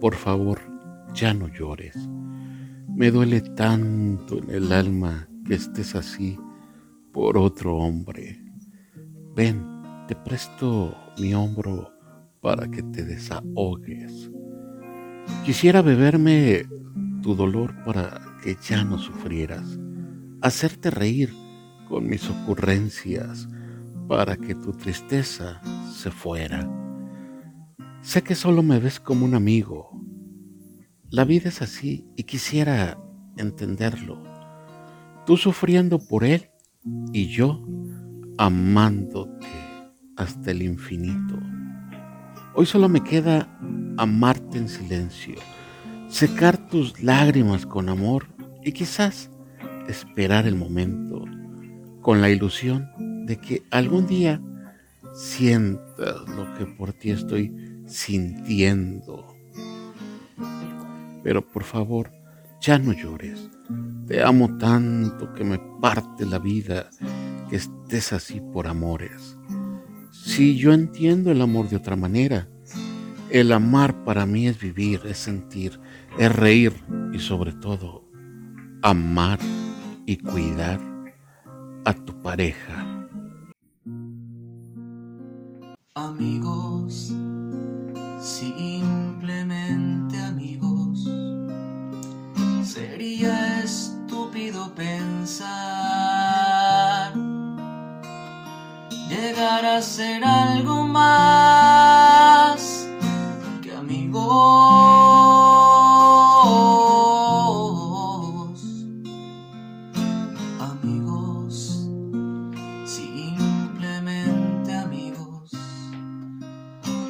Por favor, ya no llores. Me duele tanto en el alma que estés así por otro hombre. Ven, te presto mi hombro para que te desahogues. Quisiera beberme tu dolor para que ya no sufrieras, hacerte reír con mis ocurrencias para que tu tristeza se fuera. Sé que solo me ves como un amigo. La vida es así y quisiera entenderlo. Tú sufriendo por él y yo amándote hasta el infinito. Hoy solo me queda amarte en silencio, secar tus lágrimas con amor y quizás esperar el momento con la ilusión de que algún día sientas lo que por ti estoy sintiendo. Pero por favor, ya no llores. Te amo tanto que me parte la vida que estés así por amores. Si yo entiendo el amor de otra manera, el amar para mí es vivir, es sentir, es reír y sobre todo amar y cuidar a tu pareja. Amigos, pensar llegar a ser algo más que amigos. Amigos, simplemente amigos,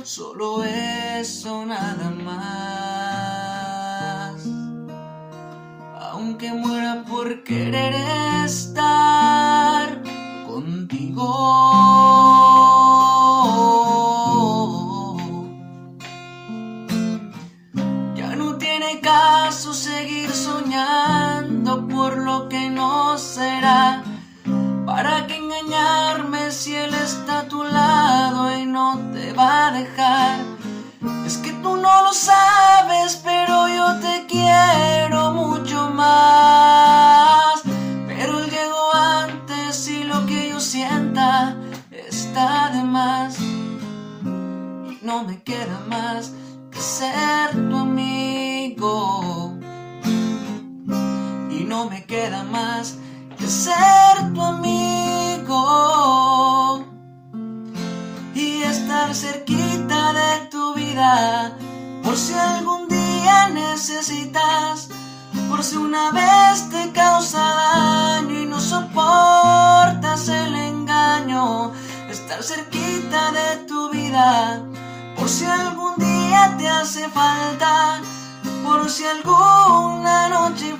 solo eso nada más. Por querer estar contigo. Ya no tiene caso seguir soñando por lo que no será. ¿Para qué engañarme si él está a tu lado y no te va a dejar? No me queda más que ser tu amigo. Y no me queda más que ser tu amigo. Y estar cerquita de tu vida por si algún día necesitas, por si una vez te causa daño y no soportas el engaño, estar cerquita de tu vida, por si algún día te hace falta, por si alguna noche